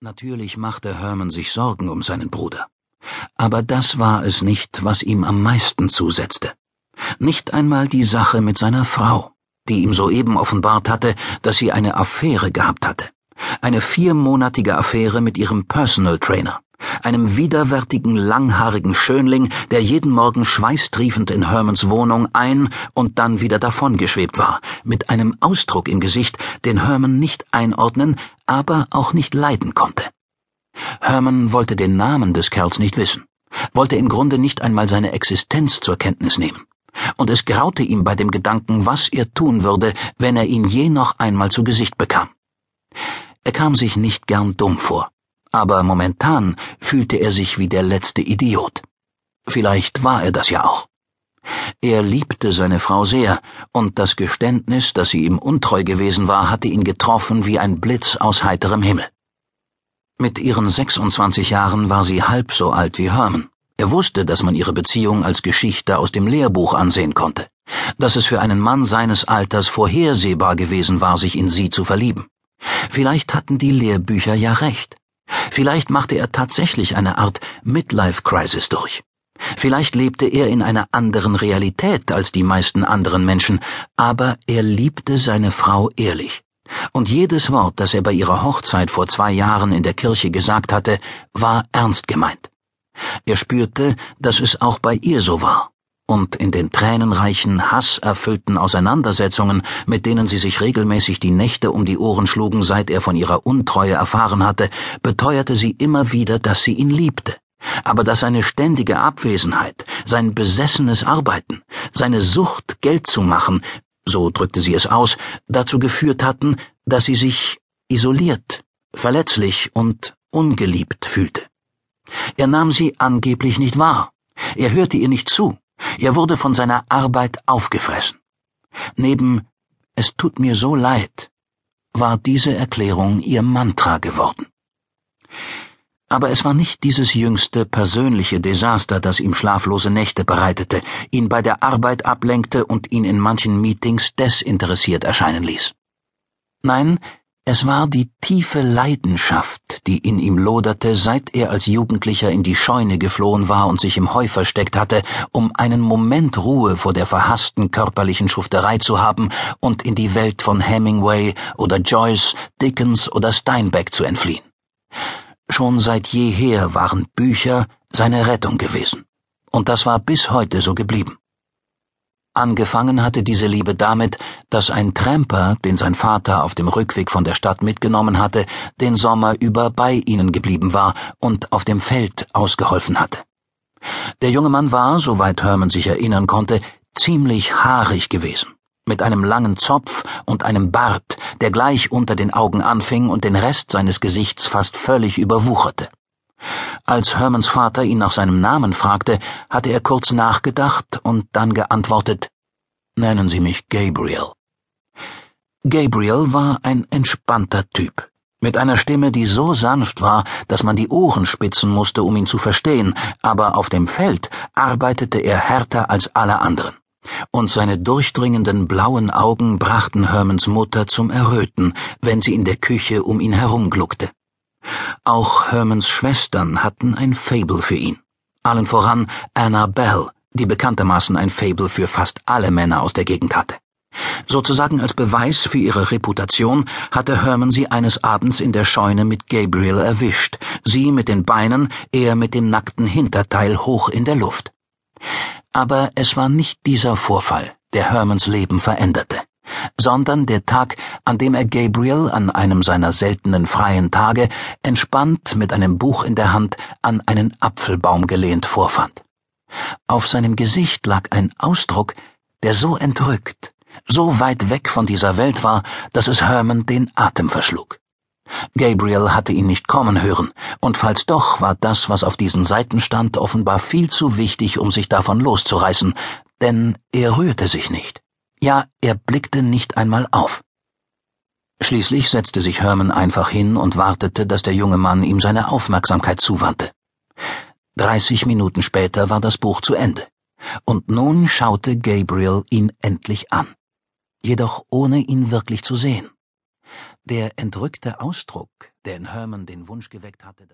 Natürlich machte Herman sich Sorgen um seinen Bruder. Aber das war es nicht, was ihm am meisten zusetzte. Nicht einmal die Sache mit seiner Frau, die ihm soeben offenbart hatte, dass sie eine Affäre gehabt hatte. Eine viermonatige Affäre mit ihrem Personal Trainer, einem widerwärtigen, langhaarigen Schönling, der jeden Morgen schweißtriefend in Hermans Wohnung ein und dann wieder davongeschwebt war, mit einem Ausdruck im Gesicht, den Herman nicht einordnen, aber auch nicht leiden konnte. Herman wollte den Namen des Kerls nicht wissen, wollte im Grunde nicht einmal seine Existenz zur Kenntnis nehmen. Und es graute ihm bei dem Gedanken, was er tun würde, wenn er ihn je noch einmal zu Gesicht bekam. Er kam sich nicht gern dumm vor, aber momentan fühlte er sich wie der letzte Idiot. Vielleicht war er das ja auch. Er liebte seine Frau sehr, und das Geständnis, dass sie ihm untreu gewesen war, hatte ihn getroffen wie ein Blitz aus heiterem Himmel. Mit ihren 26 Jahren war sie halb so alt wie Herman. Er wusste, dass man ihre Beziehung als Geschichte aus dem Lehrbuch ansehen konnte, dass es für einen Mann seines Alters vorhersehbar gewesen war, sich in sie zu verlieben. Vielleicht hatten die Lehrbücher ja recht. Vielleicht machte er tatsächlich eine Art Midlife-Crisis durch. Vielleicht lebte er in einer anderen Realität als die meisten anderen Menschen, aber er liebte seine Frau ehrlich. Und jedes Wort, das er bei ihrer Hochzeit vor zwei Jahren in der Kirche gesagt hatte, war ernst gemeint. Er spürte, dass es auch bei ihr so war und in den tränenreichen, hasserfüllten Auseinandersetzungen, mit denen sie sich regelmäßig die Nächte um die Ohren schlugen, seit er von ihrer Untreue erfahren hatte, beteuerte sie immer wieder, dass sie ihn liebte, aber dass seine ständige Abwesenheit, sein besessenes Arbeiten, seine Sucht, Geld zu machen, so drückte sie es aus, dazu geführt hatten, dass sie sich isoliert, verletzlich und ungeliebt fühlte. Er nahm sie angeblich nicht wahr, er hörte ihr nicht zu, er wurde von seiner Arbeit aufgefressen. Neben Es tut mir so leid war diese Erklärung ihr Mantra geworden. Aber es war nicht dieses jüngste persönliche Desaster, das ihm schlaflose Nächte bereitete, ihn bei der Arbeit ablenkte und ihn in manchen Meetings desinteressiert erscheinen ließ. Nein, es war die tiefe Leidenschaft, die in ihm loderte, seit er als Jugendlicher in die Scheune geflohen war und sich im Heu versteckt hatte, um einen Moment Ruhe vor der verhassten körperlichen Schufterei zu haben und in die Welt von Hemingway oder Joyce, Dickens oder Steinbeck zu entfliehen. Schon seit jeher waren Bücher seine Rettung gewesen. Und das war bis heute so geblieben. Angefangen hatte diese Liebe damit, dass ein Tramper, den sein Vater auf dem Rückweg von der Stadt mitgenommen hatte, den Sommer über bei ihnen geblieben war und auf dem Feld ausgeholfen hatte. Der junge Mann war, soweit Herman sich erinnern konnte, ziemlich haarig gewesen, mit einem langen Zopf und einem Bart, der gleich unter den Augen anfing und den Rest seines Gesichts fast völlig überwucherte. Als Hermans Vater ihn nach seinem Namen fragte, hatte er kurz nachgedacht und dann geantwortet Nennen Sie mich Gabriel. Gabriel war ein entspannter Typ, mit einer Stimme, die so sanft war, dass man die Ohren spitzen musste, um ihn zu verstehen, aber auf dem Feld arbeitete er härter als alle anderen. Und seine durchdringenden blauen Augen brachten Hermans Mutter zum Erröten, wenn sie in der Küche um ihn herumgluckte. Auch Hermans Schwestern hatten ein Fable für ihn. Allen voran Anna Bell, die bekanntermaßen ein Fable für fast alle Männer aus der Gegend hatte. Sozusagen als Beweis für ihre Reputation hatte Herman sie eines Abends in der Scheune mit Gabriel erwischt, sie mit den Beinen, er mit dem nackten Hinterteil hoch in der Luft. Aber es war nicht dieser Vorfall, der Hermans Leben veränderte sondern der Tag, an dem er Gabriel an einem seiner seltenen freien Tage entspannt mit einem Buch in der Hand an einen Apfelbaum gelehnt vorfand. Auf seinem Gesicht lag ein Ausdruck, der so entrückt, so weit weg von dieser Welt war, dass es Herman den Atem verschlug. Gabriel hatte ihn nicht kommen hören, und falls doch, war das, was auf diesen Seiten stand, offenbar viel zu wichtig, um sich davon loszureißen, denn er rührte sich nicht. Ja, er blickte nicht einmal auf. Schließlich setzte sich Herman einfach hin und wartete, dass der junge Mann ihm seine Aufmerksamkeit zuwandte. Dreißig Minuten später war das Buch zu Ende, und nun schaute Gabriel ihn endlich an, jedoch ohne ihn wirklich zu sehen. Der entrückte Ausdruck, der in Herman den Wunsch geweckt hatte